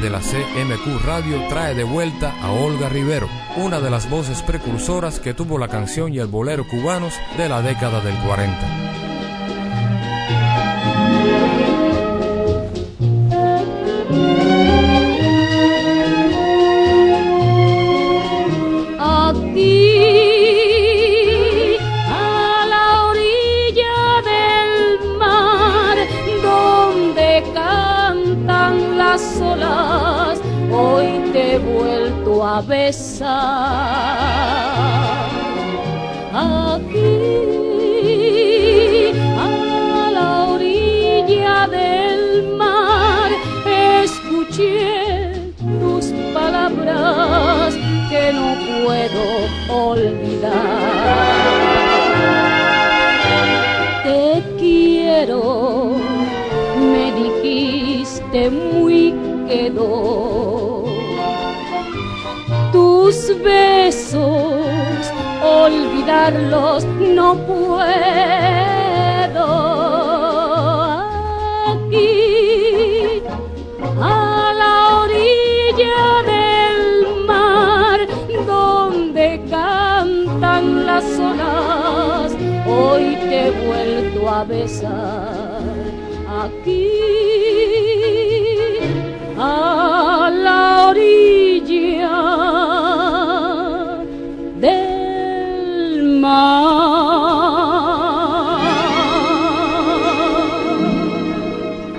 De la CMQ Radio trae de vuelta a Olga Rivero, una de las voces precursoras que tuvo la canción y el bolero cubanos de la década del 40. Vuelto a besar. Aquí, a la orilla del mar, escuché tus palabras que no puedo olvidar. Te quiero, me dijiste muy quedó. Olvidarlos no puedo. Aquí, a la orilla del mar, donde cantan las olas, hoy te he vuelto a besar. Aquí, a la orilla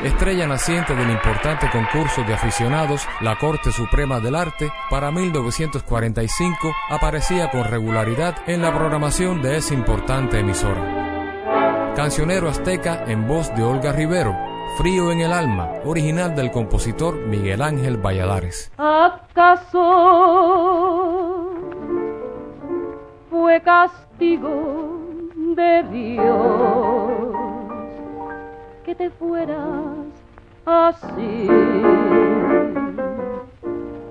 Estrella naciente del importante concurso de aficionados La Corte Suprema del Arte, para 1945 aparecía con regularidad en la programación de esa importante emisora. Cancionero azteca en voz de Olga Rivero, Frío en el alma, original del compositor Miguel Ángel Valladares. ¿Acaso fue castigo de Dios que te fueras así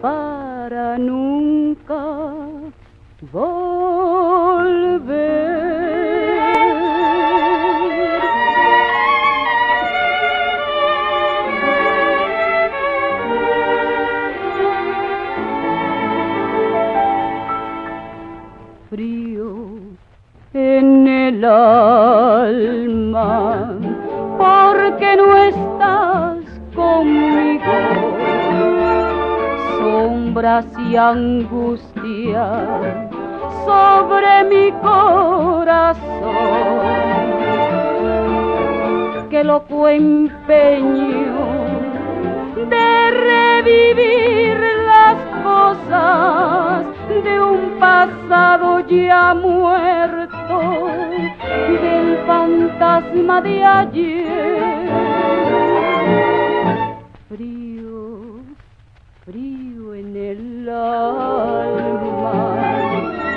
para nunca volver? Alma, porque no estás conmigo. Sombras y angustia sobre mi corazón, que loco empeño de revivir las cosas de un pasado ya muerto, del fantasma de ayer. Frío, frío en el alma,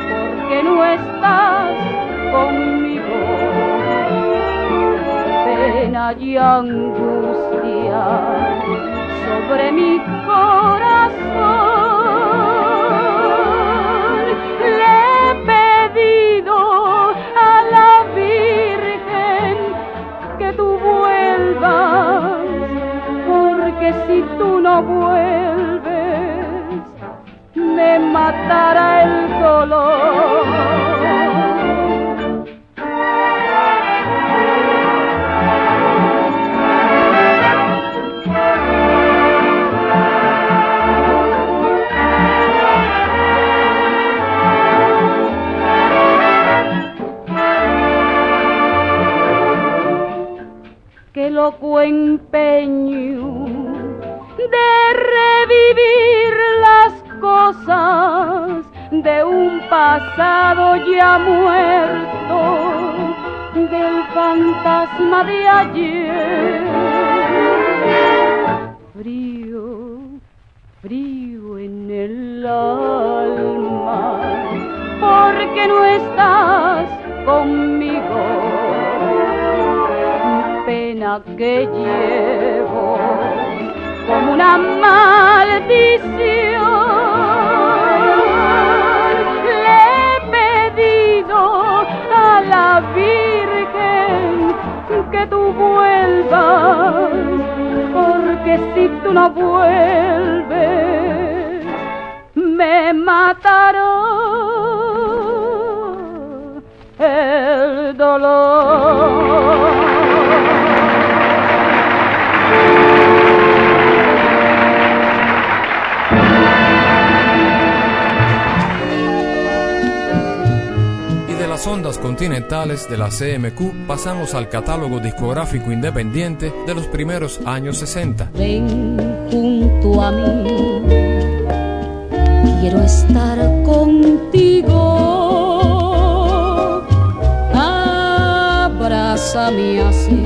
porque no estás conmigo. Pena y angustia sobre mi corazón. Tú no vuelves, me matará el dolor. que loco empeño de revivir las cosas de un pasado ya muerto, del fantasma de ayer. frío en el alma, porque no estás conmigo. Pena que llevo como una maldición. Le he pedido a la Virgen que tú vuelvas, porque si tú no vuelves, me matará el dolor. Ondas continentales de la CMQ pasamos al catálogo discográfico independiente de los primeros años 60. Ven junto a mí, quiero estar contigo, abrázame así,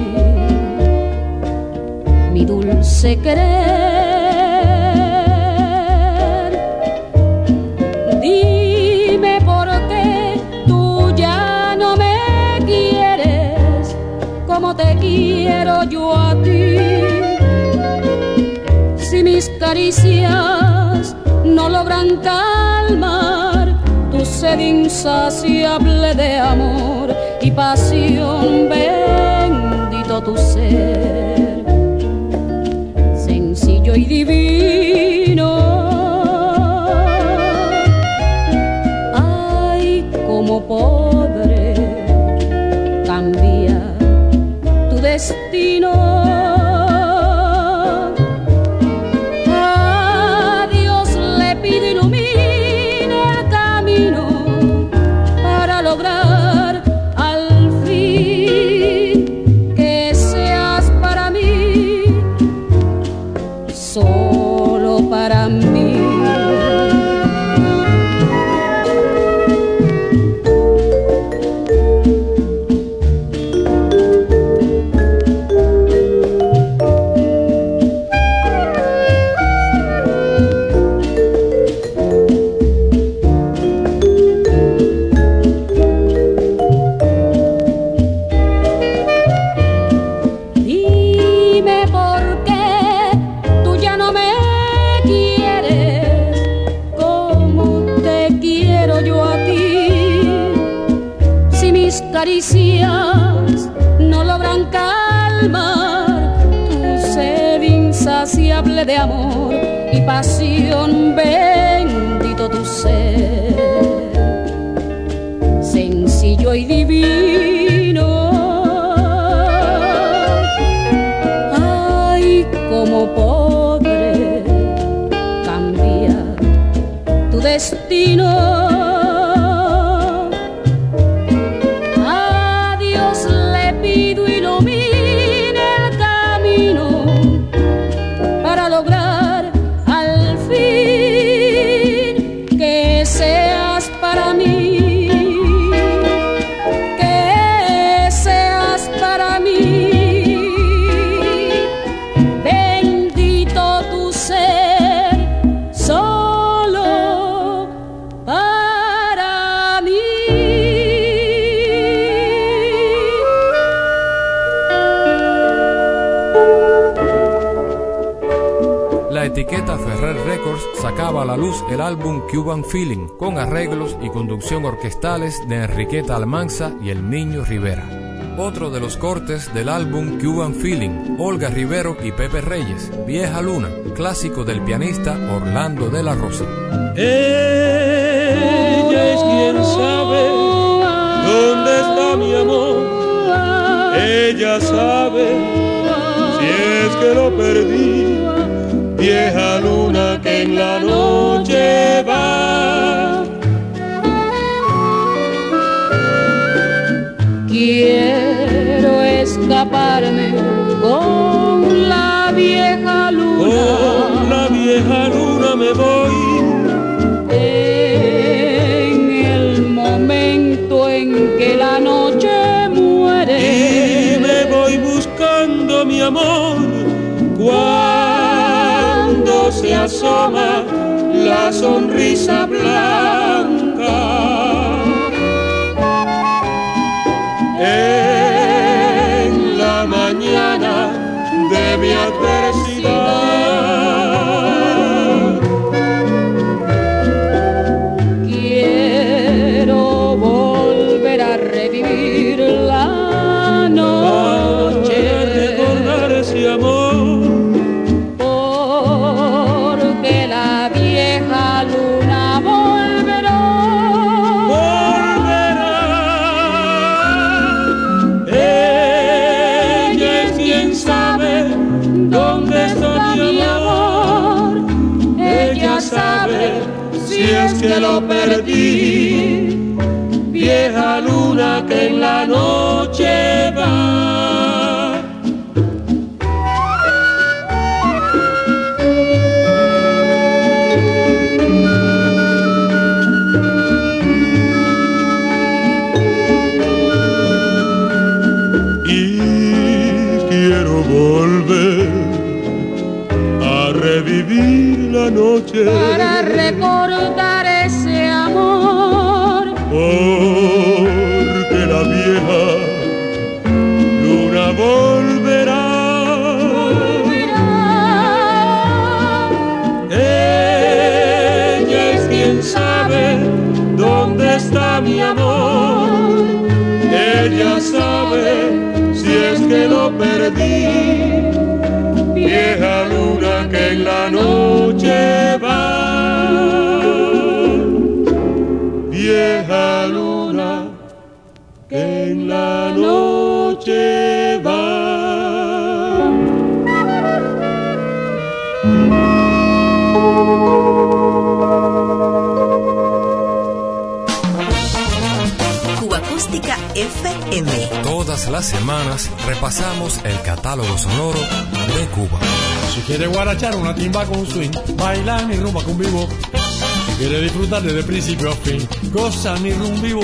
mi dulce querer quiero yo a ti. Si mis caricias no logran calmar tu sed insaciable de amor y pasión, bendito tu ser, sencillo y divino. El álbum Cuban Feeling, con arreglos y conducción orquestales de Enriqueta Almanza y el Niño Rivera. Otro de los cortes del álbum Cuban Feeling, Olga Rivero y Pepe Reyes, Vieja Luna, clásico del pianista Orlando de la Rosa. Ella es quien sabe dónde está mi amor. Ella sabe si es que lo perdí vieja luna que en la noche va. Quiero escaparme con la vieja luna. Con la vieja luna me voy. Asoma la sonrisa blanca. En la mañana de mi luna que en la noche va. Y quiero volver a revivir la noche. En la noche vieja luna que en la noche va. Cuba Acústica FM. Todas las semanas repasamos el catálogo sonoro de Cuba. Si quiere guarachar una timba con swing, bailar mi rumba con vivo quiere disfrutar desde principio a fin. Goza mi rumbivo.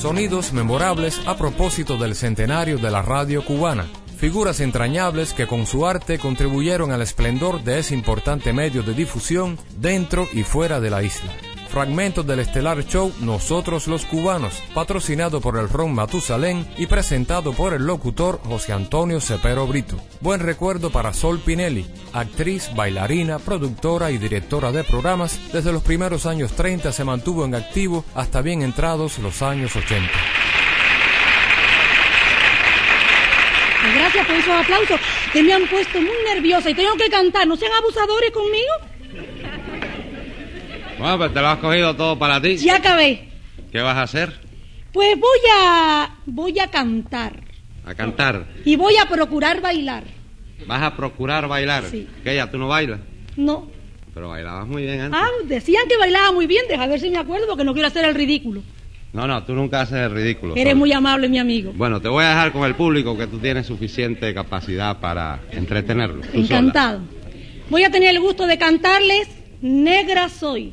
Sonidos memorables a propósito del centenario de la radio cubana. Figuras entrañables que con su arte contribuyeron al esplendor de ese importante medio de difusión dentro y fuera de la isla fragmentos del estelar show Nosotros los Cubanos, patrocinado por el Ron Matusalén y presentado por el locutor José Antonio Cepero Brito. Buen recuerdo para Sol Pinelli, actriz, bailarina, productora y directora de programas. Desde los primeros años 30 se mantuvo en activo hasta bien entrados los años 80. Gracias por esos aplausos que me han puesto muy nerviosa y tengo que cantar. ¿No sean abusadores conmigo? Bueno, pues te lo has cogido todo para ti. Ya acabé. ¿Qué vas a hacer? Pues voy a. voy a cantar. ¿A cantar? Y voy a procurar bailar. ¿Vas a procurar bailar? Sí. ¿Qué ya? ¿Tú no bailas? No. Pero bailabas muy bien antes. Ah, decían que bailaba muy bien. Deja ver si me acuerdo porque no quiero hacer el ridículo. No, no, tú nunca haces el ridículo. Eres muy amable, mi amigo. Bueno, te voy a dejar con el público que tú tienes suficiente capacidad para entretenerlo. Encantado. Voy a tener el gusto de cantarles Negra Soy.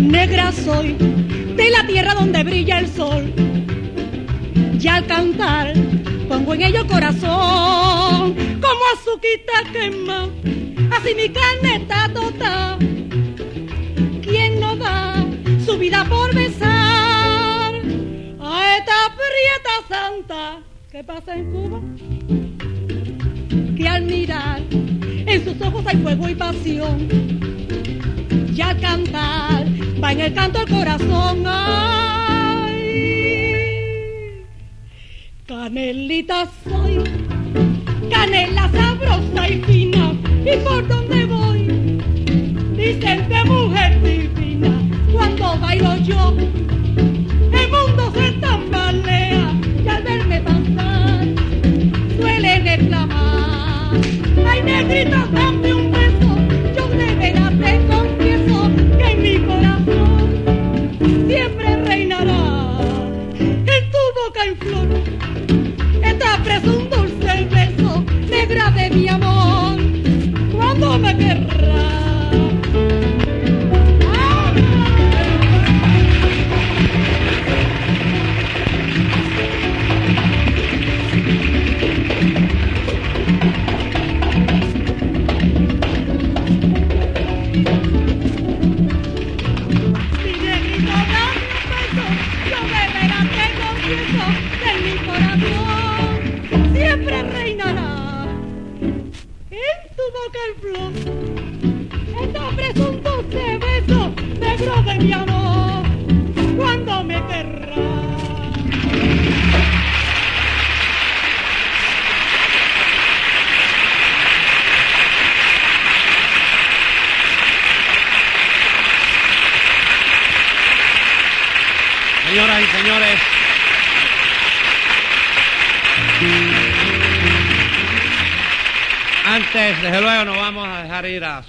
Negra soy de la tierra donde brilla el sol. Y al cantar pongo en ello corazón, como azuquita quema, así mi carne está total. ¿Quién no da su vida por besar a esta prieta santa que pasa en Cuba? Que al mirar en sus ojos hay fuego y pasión. Y al cantar va en el canto el corazón. Ay, canelita soy, canela sabrosa y fina. Y por donde voy, dicen de mujer divina. Cuando bailo yo, Ay,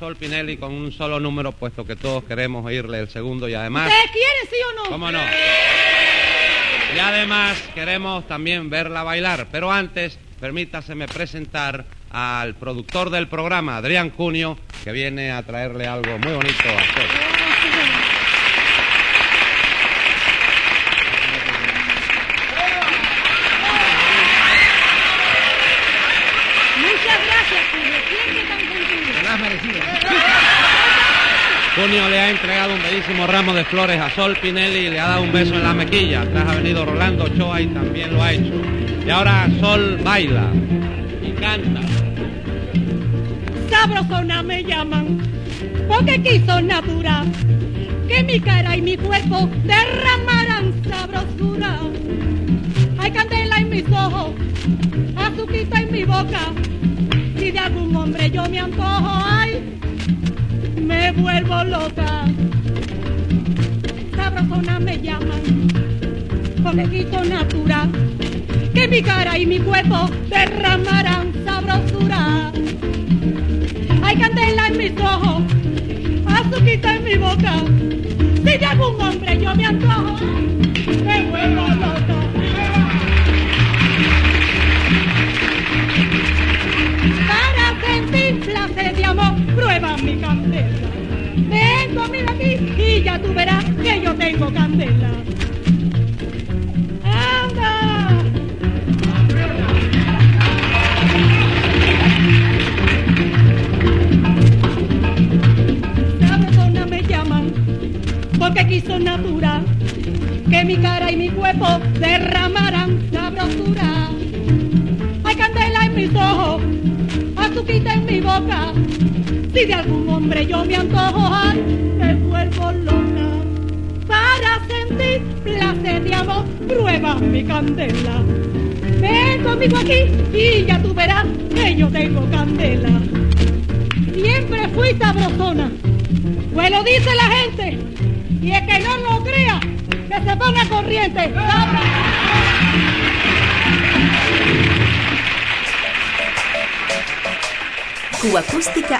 Sol Pinelli con un solo número, puesto que todos queremos oírle el segundo y además... ¿Ustedes quieren, sí o no? ¿Cómo no? Y además queremos también verla bailar, pero antes permítaseme presentar al productor del programa, Adrián Cunio, que viene a traerle algo muy bonito a Sol. Muchas gracias, Julio. Siempre tan gentil. Le ha entregado un bellísimo ramo de flores a Sol Pinelli y le ha dado un beso en la mejilla. Atrás ha venido Rolando Ochoa y también lo ha hecho. Y ahora Sol baila y canta. Sabrosona me llaman, porque quiso natural que mi cara y mi cuerpo derramaran sabrosura. Hay candela en mis ojos, azuquita en mi boca, y de algún hombre yo me antojo, ay, me vuelvo loca. Sabrosona me llaman, quiso natural que mi cara y mi cuerpo derramaran sabrosura. Hay candela en mis ojos, azuquita en mi boca. Si de algún hombre yo me antojo, me vuelvo loca. Para sentir placer de amor, prueba mi candela. Conmigo aquí y ya tú verás que yo tengo candela. ¡Anda! Sabrosona me llaman porque quiso natural que mi cara y mi cuerpo derramaran sabrosura. Hay candela en mis ojos, azuquita en mi boca. Si de algún hombre yo me antojo, ay, me vuelvo loca. Para sentir placer de amor, prueba mi candela. Ven conmigo aquí y ya tú verás que yo tengo candela. Siempre fui sabrosona, pues lo dice la gente. Y el que no lo crea, que se ponga corriente. Cuba Acústica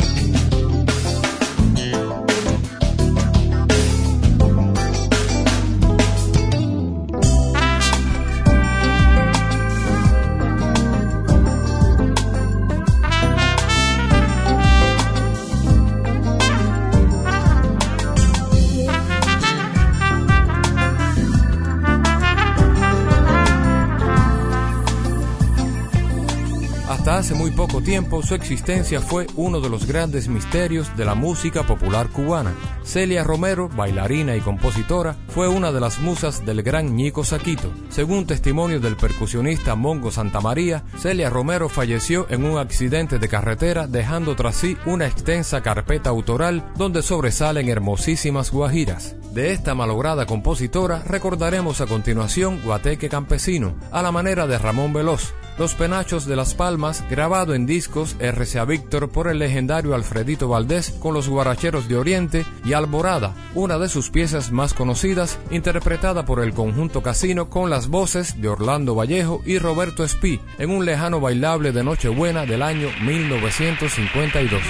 Tiempo su existencia fue uno de los grandes misterios de la música popular cubana. Celia Romero, bailarina y compositora, fue una de las musas del gran Ñico Saquito. Según testimonio del percusionista Mongo Santamaría, Celia Romero falleció en un accidente de carretera dejando tras sí una extensa carpeta autoral donde sobresalen hermosísimas guajiras. De esta malograda compositora recordaremos a continuación Guateque Campesino, a la manera de Ramón Veloz, Los Penachos de las Palmas, grabado en discos RCA Víctor por el legendario Alfredito Valdés con los Guaracheros de Oriente y Alborada, una de sus piezas más conocidas, interpretada por el conjunto Casino con las voces de Orlando Vallejo y Roberto Espí en un lejano bailable de Nochebuena del año 1952.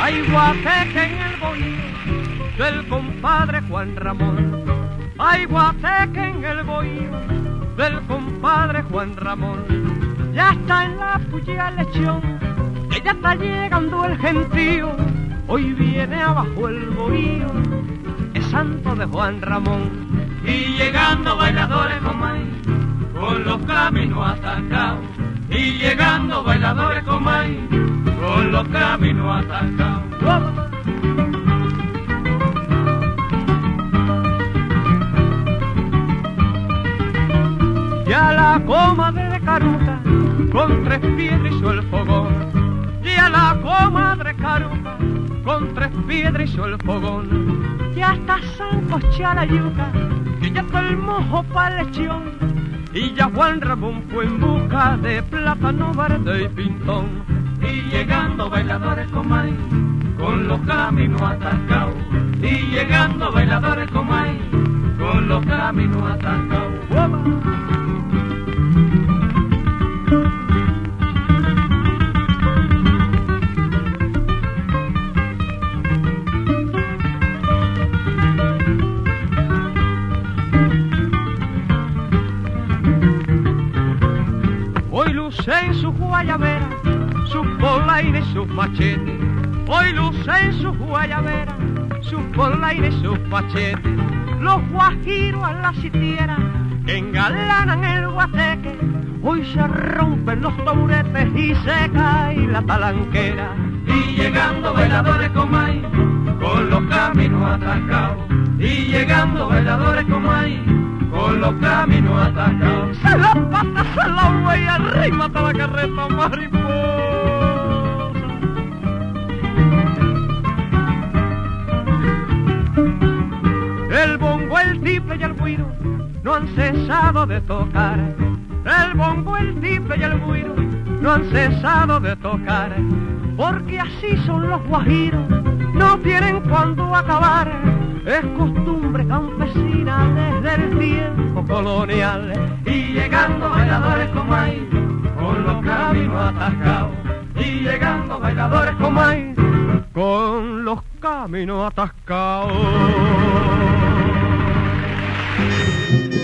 Hay guateque en el bohío del compadre Juan Ramón. Hay guateque en el bohío del compadre Juan Ramón. Ya está en la puya lechón, que ya está llegando el gentío. Hoy viene abajo el bohío, es santo de Juan Ramón. Y llegando bailadores con maíz, con los caminos atacados. Y llegando bailadores con maíz, con los caminos atacados. y a la comadre de Caruca con tres piedras hizo el fogón. Y a la comadre Caruca con tres piedras hizo el fogón. Y hasta San la yuca, que ya fue el mojo para lechón. Y ya Juan Ramón fue en busca de plátano verde y pintón. Y llegando bailadores con maíz, con los caminos atascados. Y llegando bailadores con maíz, con los caminos atascados. Hoy luce en su guayabera, sus polaines sus machetes. Los guajiros a la sitiera engalanan el guateque. Hoy se rompen los taburetes y se cae la talanquera. Y llegando bailadores con maíz, con los caminos atascados. Y llegando bailadores con maíz con los caminos atacados. Se la pata, se la huella, arriba la carreta mariposa. Y el guiro no han cesado de tocar. El bongo, el tiple y el guiro no han cesado de tocar. Porque así son los guajiros, no tienen cuándo acabar es costumbre campesina desde el tiempo colonial. Y llegando bailadores como hay, con los caminos atascados. Y llegando bailadores como hay, con los caminos atascados. thank you.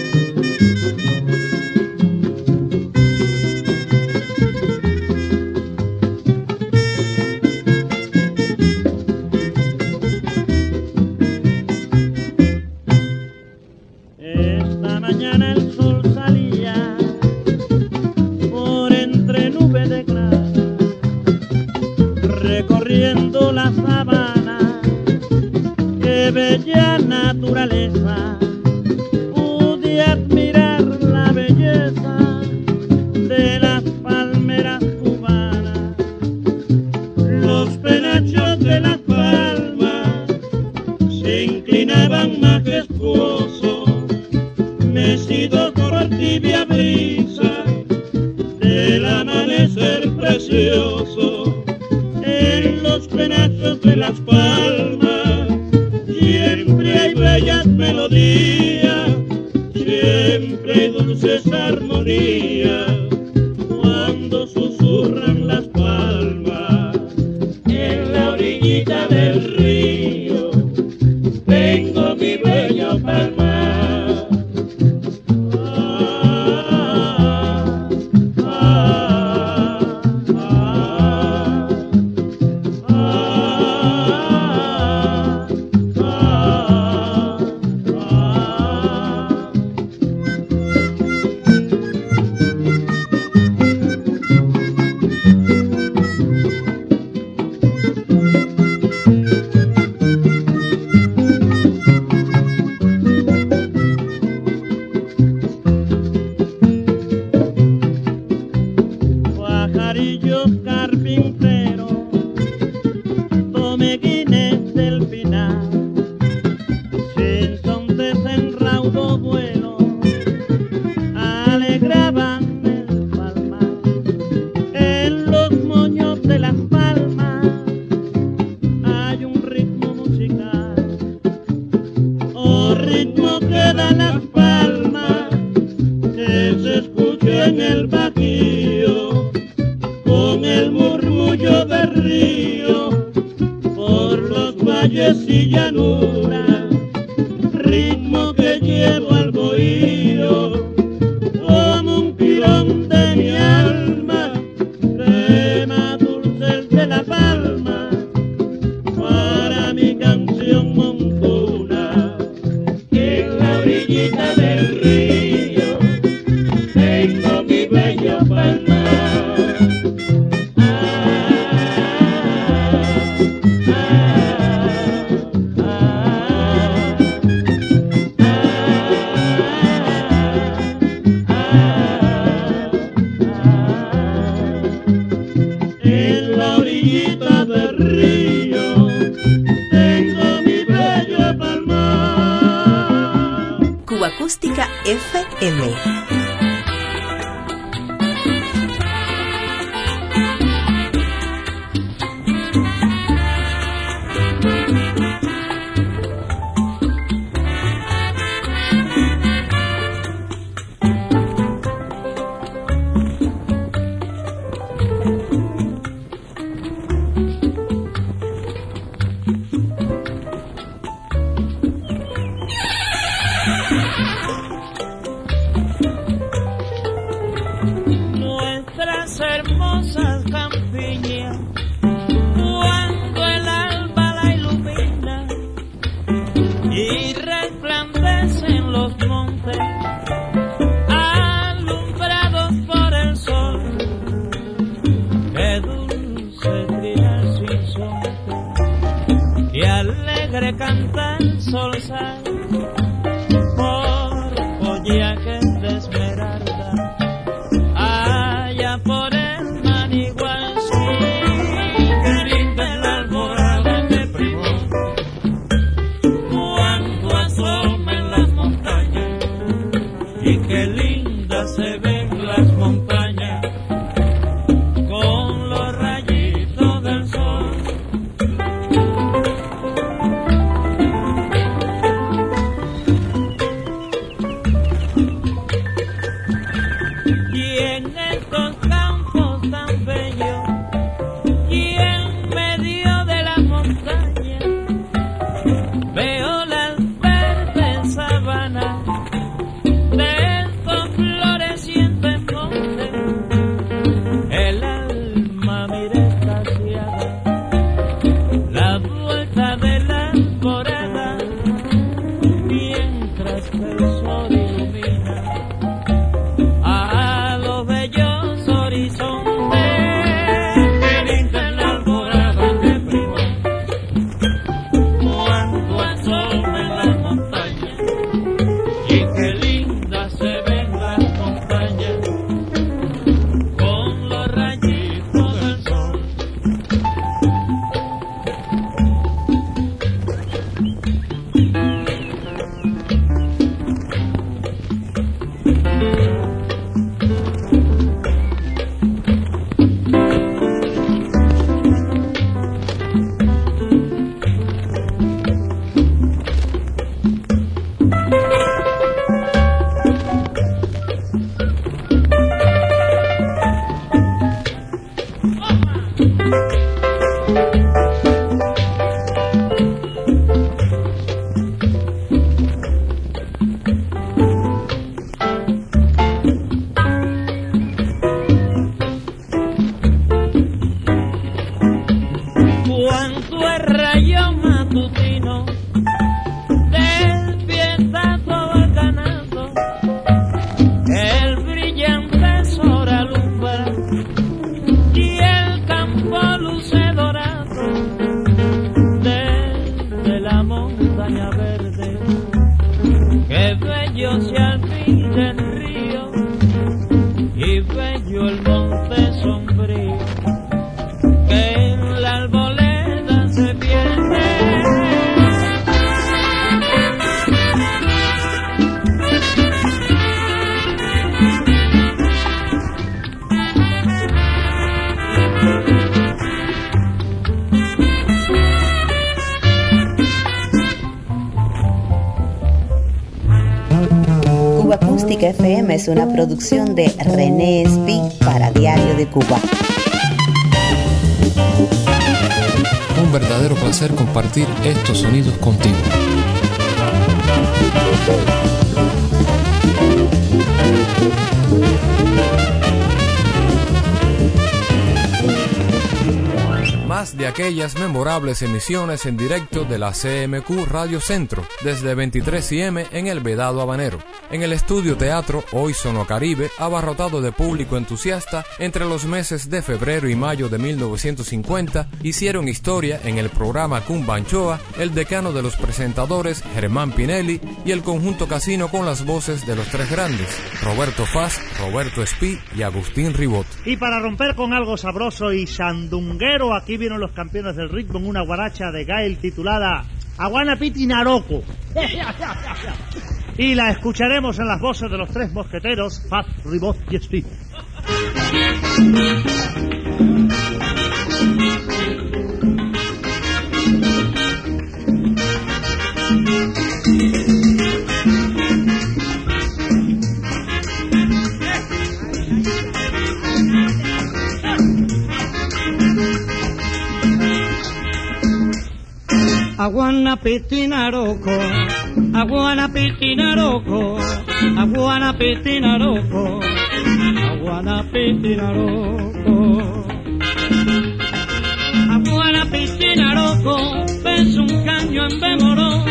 Producción de René Espi para Diario de Cuba. Un verdadero placer compartir estos sonidos contigo. de aquellas memorables emisiones en directo de la CMQ Radio Centro desde 23 IM en el Vedado Habanero. En el estudio teatro Hoy Sono Caribe, abarrotado de público entusiasta, entre los meses de febrero y mayo de 1950, hicieron historia en el programa Cumbanchoa el decano de los presentadores Germán Pinelli y el conjunto casino con las voces de los tres grandes, Roberto Faz, Roberto Espí y Agustín Ribot. Y para romper con algo sabroso y sandunguero, aquí viene los campeones del ritmo en una guaracha de Gael titulada Aguana Piti Naroco. y la escucharemos en las voces de los tres mosqueteros, Fat, Ribot y Steve. Aguana pitinaroko, aguana pitinaroko, aguana pitinaroko, aguana pitinaroko. Aguana pitinaroko, ves un caño en bemoró.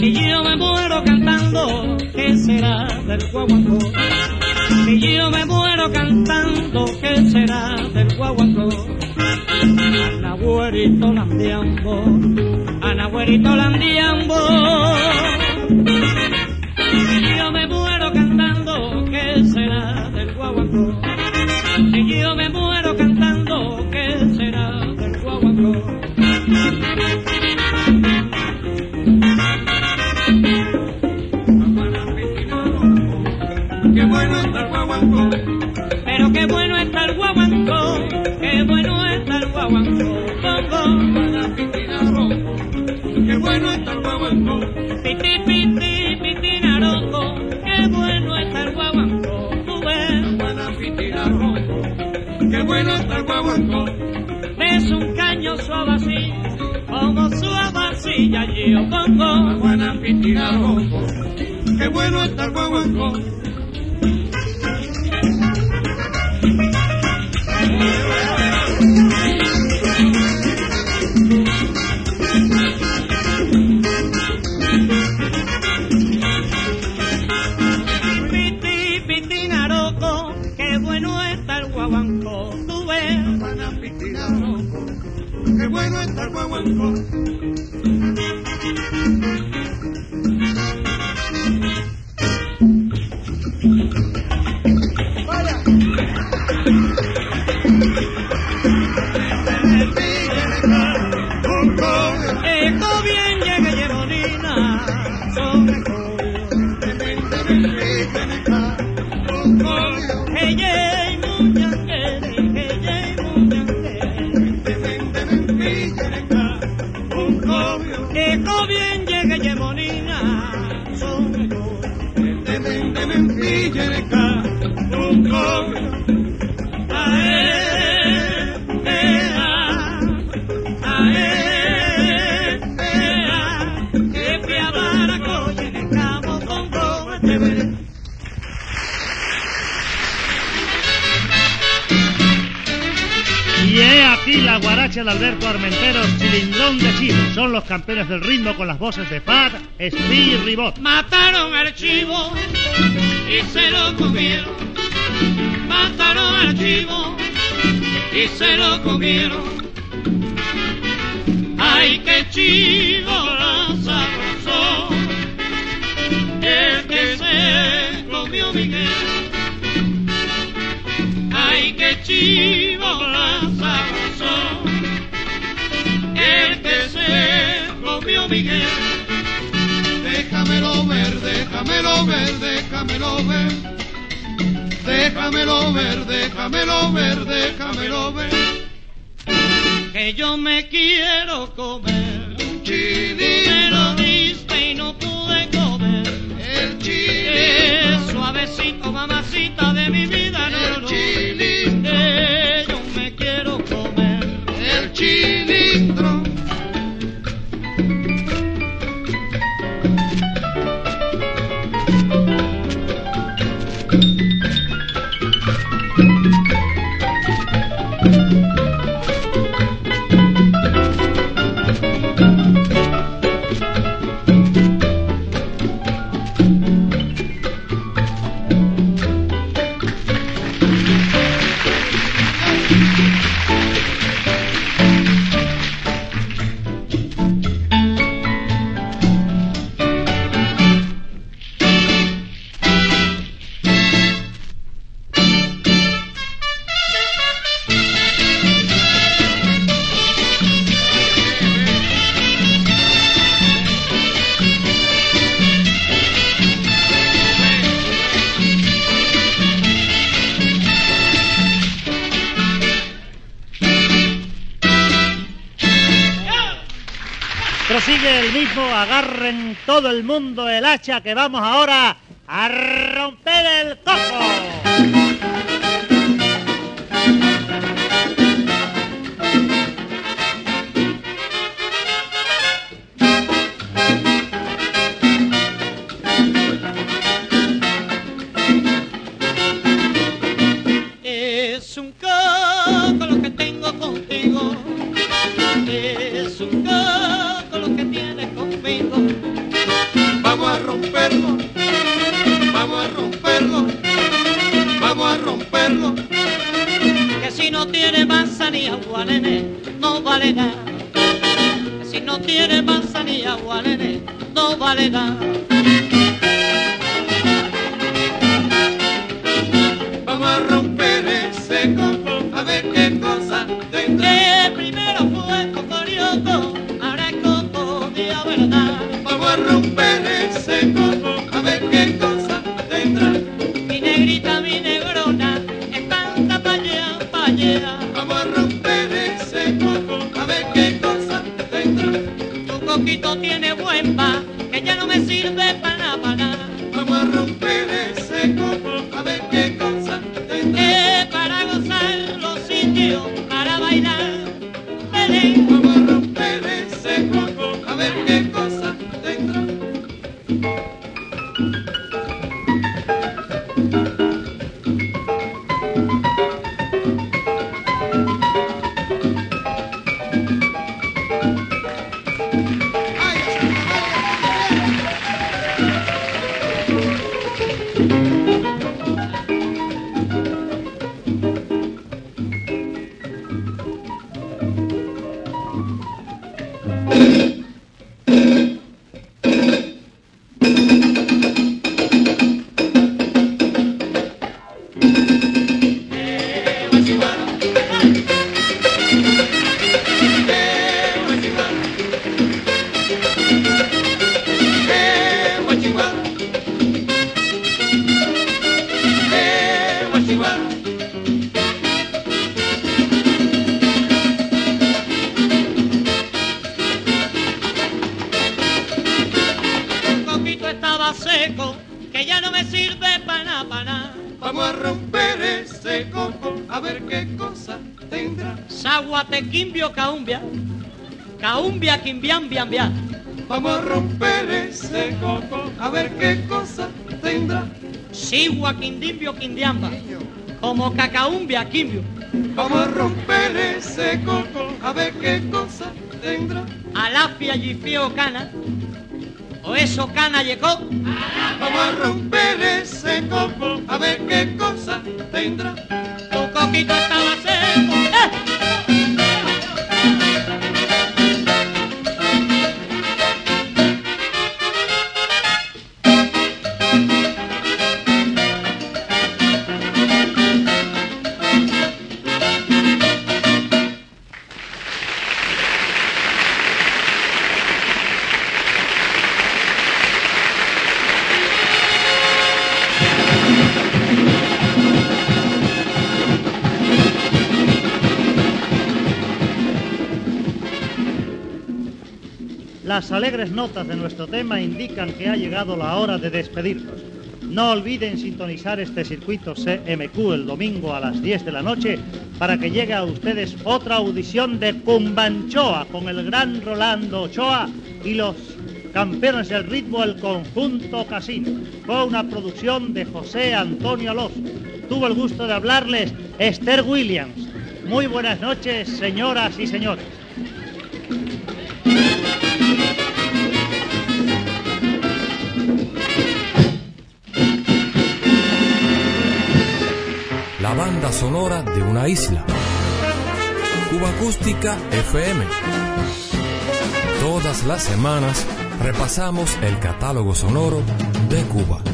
Si yo me muero cantando, ¿qué será del guaguancó? Si yo me muero cantando, ¿qué será del guaguancó? Anahuerito landiambo, anahuerito landiambo. Pongo. qué bueno está el guaguancó. Piti, piti, naroco, qué bueno está el guaguancó, tú ves. Qué bueno está el guaguancó. Los campeones del ritmo con las voces de Fat, Speed y Ribot. Mataron al chivo y se lo comieron. Mataron al chivo y se lo comieron. Déjamelo ver, déjamelo ver. Déjamelo ver, déjamelo ver, déjamelo ver. que yo me quiero comer. Chilindro. Me lo diste y no pude comer. El Eh, suavecito, mamacita de mi vida, todo el mundo el hacha que vamos ahora a romper el coco. Un coco lo que tengo contigo. Romperlo, vamos a romperlo, vamos a romperlo. Que si no tiene manzanilla agua, nene, no vale nada. Que si no tiene manzanilla agua, nene, no vale nada. Vamos a romper ese coco, a ver qué cosa tendrá. Que primero fue cocorioco, ahora es coco de verdad. Vamos a romper ese coco, a caumbia quimbian bian bian. Vamos a romper ese coco, a ver qué cosa tendrá. Sigua quindimbio quindiamba, como cacaumbia quimbio. Vamos a romper ese coco, a ver qué cosa tendrá. Alafia yifio cana, o eso cana llegó. Vamos a romper ese coco, a ver qué cosa tendrá. Tu coquito estaba seco. ¡eh! Alegres notas de nuestro tema indican que ha llegado la hora de despedirnos. No olviden sintonizar este circuito CMQ el domingo a las 10 de la noche para que llegue a ustedes otra audición de Cumbanchoa con el gran Rolando Ochoa y los campeones del ritmo El Conjunto Casino. Fue una producción de José Antonio Alonso. Tuvo el gusto de hablarles Esther Williams. Muy buenas noches, señoras y señores. Banda sonora de una isla. Cuba Acústica FM. Todas las semanas repasamos el catálogo sonoro de Cuba.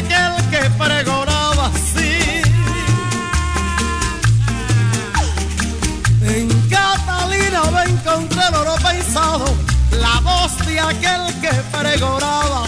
aquel que pregonaba así. En Catalina me encontré el oro pensado, la voz de aquel que pregonaba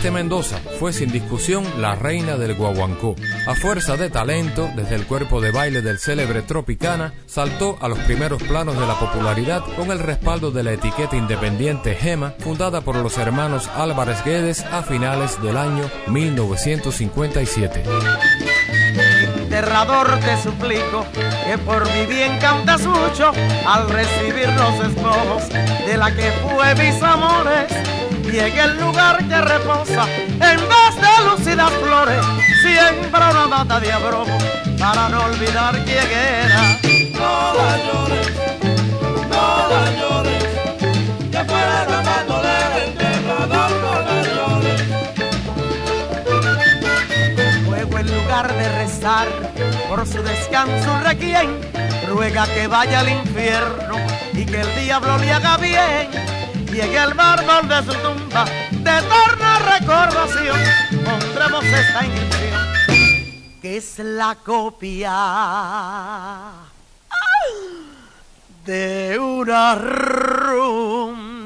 Celeste Mendoza fue sin discusión la reina del guaguancó. A fuerza de talento, desde el cuerpo de baile del célebre Tropicana, saltó a los primeros planos de la popularidad con el respaldo de la etiqueta independiente Gema, fundada por los hermanos Álvarez Guedes a finales del año 1957. Enterrador te suplico que por mi bien cantas mucho al recibir los escobos de la que fue mis amores y en el lugar que reposa en vez de lucidas flores siembra una mata de abromo para no olvidar quién era. No la llores, no la llores, que fuera grabando del enterrador, no la llores. Luego en lugar de rezar por su descanso requiem, ruega que vaya al infierno y que el diablo le haga bien en el mármol de su tumba de eterna recordación pondremos esta inscripción que es la copia de una rumba.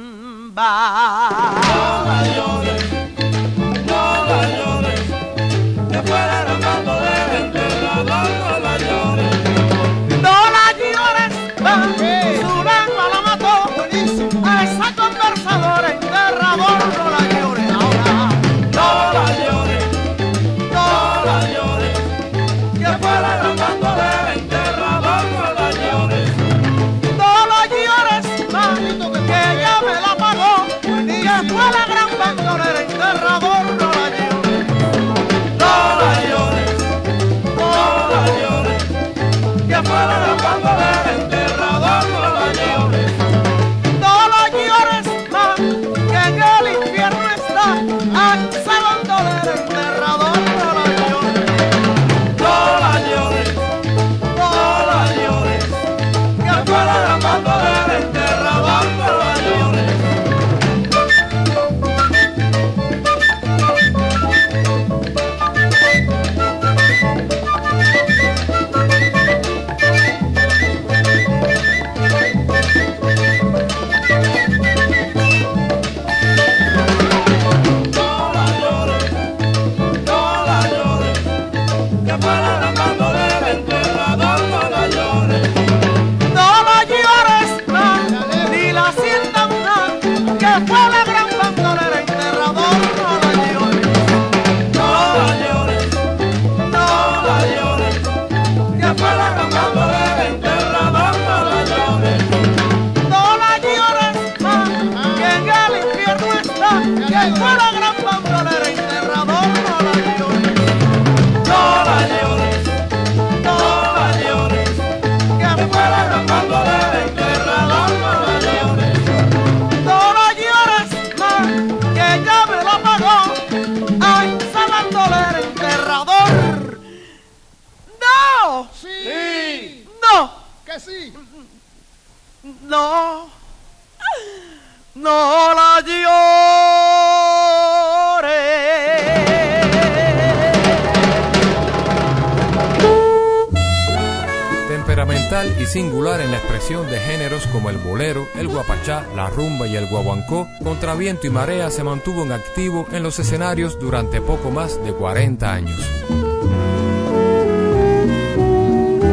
Viento y marea se mantuvo en activo en los escenarios durante poco más de 40 años.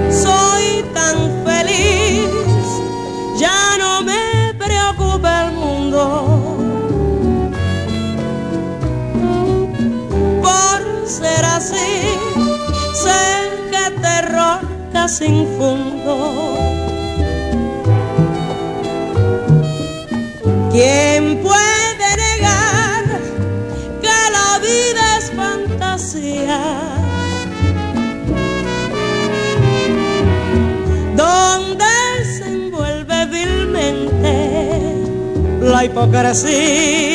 Soy tan feliz, ya no me preocupa el mundo. Por ser así, sé que terror casi infundo. ¿Quién puede hipocresía.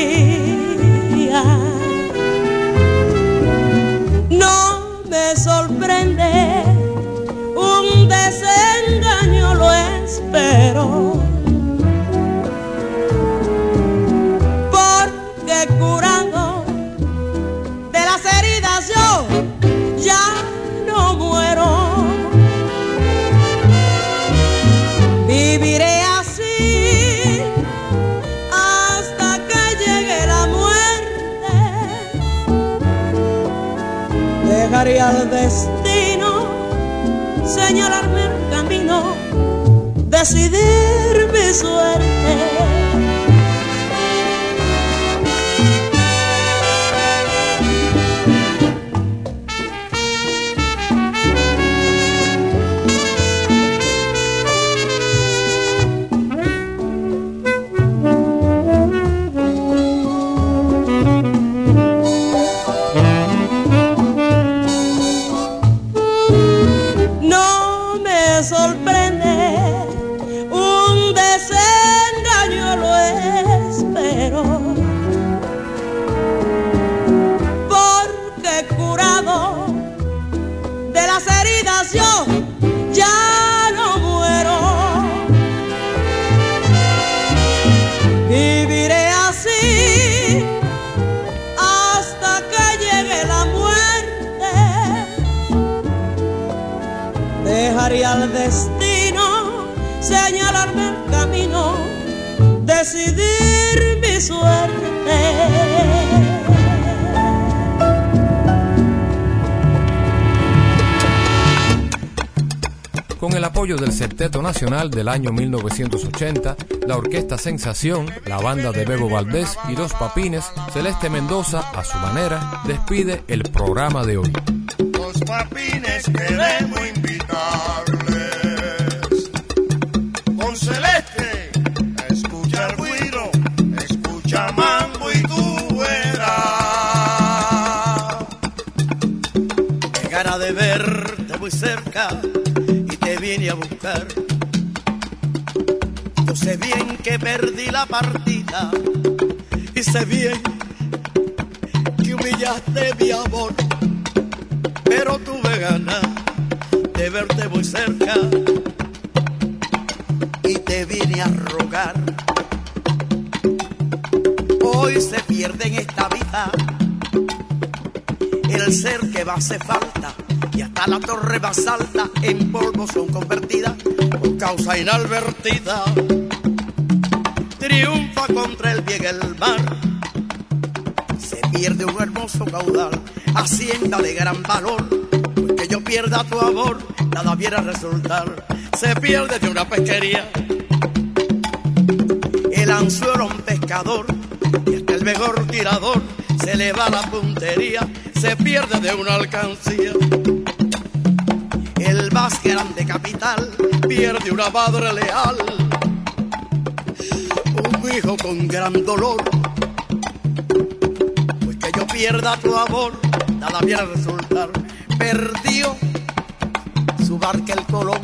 Mi suerte. Destino, señalarme el camino, decidir mi suerte. Con el apoyo del Septeto Nacional del año 1980, la Orquesta Sensación, la banda de Bebo Valdés y Dos Papines, Celeste Mendoza, a su manera, despide el programa de hoy. Los Papines queremos cerca a buscar. Yo sé bien que perdí la partida y sé bien que humillaste mi amor, pero tuve ganas de verte muy cerca y te vine a rogar. Hoy se pierde en esta vida el ser que va a hacer falta y hasta la torre más en polvo son convertidas por causa inalvertida. Triunfa contra el bien el mar, se pierde un hermoso caudal, hacienda de gran valor, porque yo pierda tu amor, nada viene a resultar, se pierde de una pesquería. El anzuelo un pescador y hasta el mejor tirador. Se le va la puntería, se pierde de una alcancía más grande capital pierde una madre leal, un hijo con gran dolor. Pues que yo pierda tu amor, nada viene a resultar. Perdió su barca el colón,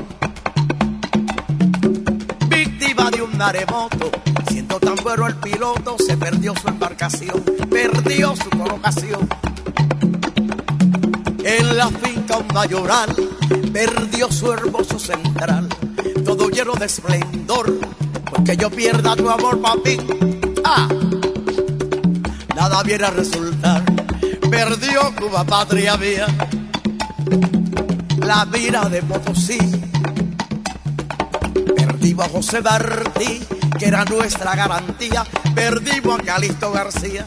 víctima de un maremoto. Siendo tan bueno el piloto, se perdió su embarcación, perdió su colocación en la finca un mayoral perdió su hermoso central, todo lleno de esplendor, porque yo pierda tu amor, papi. Ah, nada viene a resultar, perdió Cuba, patria mía, la vida de Potosí. Perdimos a José Martí, que era nuestra garantía, perdimos a Calixto García,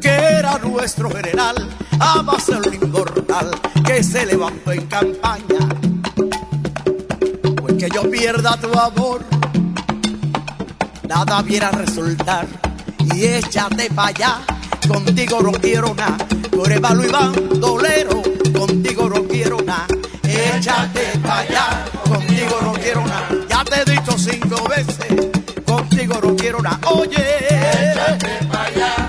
que era nuestro general amas el inmortal que se levantó en campaña. Pues que yo pierda tu amor, nada viera a resultar. Y échate para allá, contigo no quiero nada. Malo y bandolero, contigo no quiero nada. Échate para allá, contigo no quiero nada. Ya te he dicho cinco veces, contigo no quiero nada. Oye, échate para allá,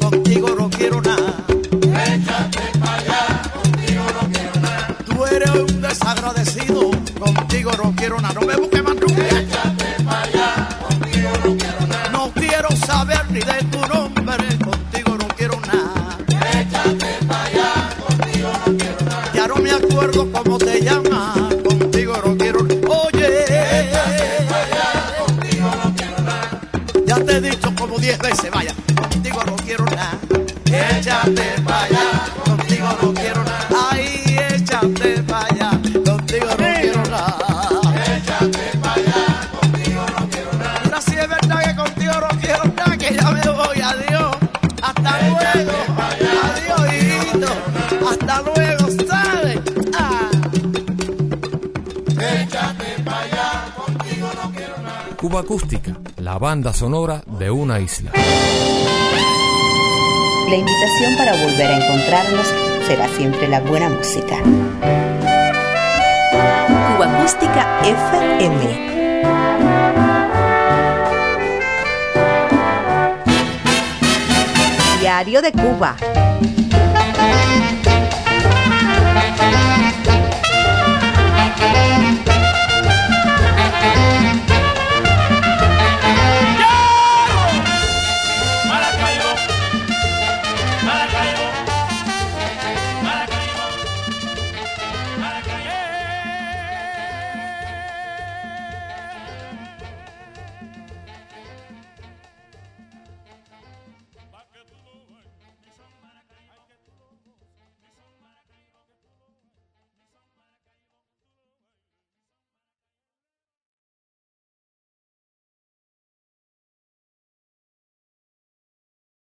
contigo no quiero nada. Échate para allá, contigo no quiero nada. Tú eres un desagradecido, contigo no quiero nada. No me busques más nunca. Échate para allá, contigo no quiero nada. No quiero saber ni de tu nombre, contigo no quiero nada. Échate para allá, contigo no quiero nada. Ya no me acuerdo cómo te La banda sonora de una isla. La invitación para volver a encontrarnos será siempre la buena música. Cuba Acústica FM. Diario de Cuba.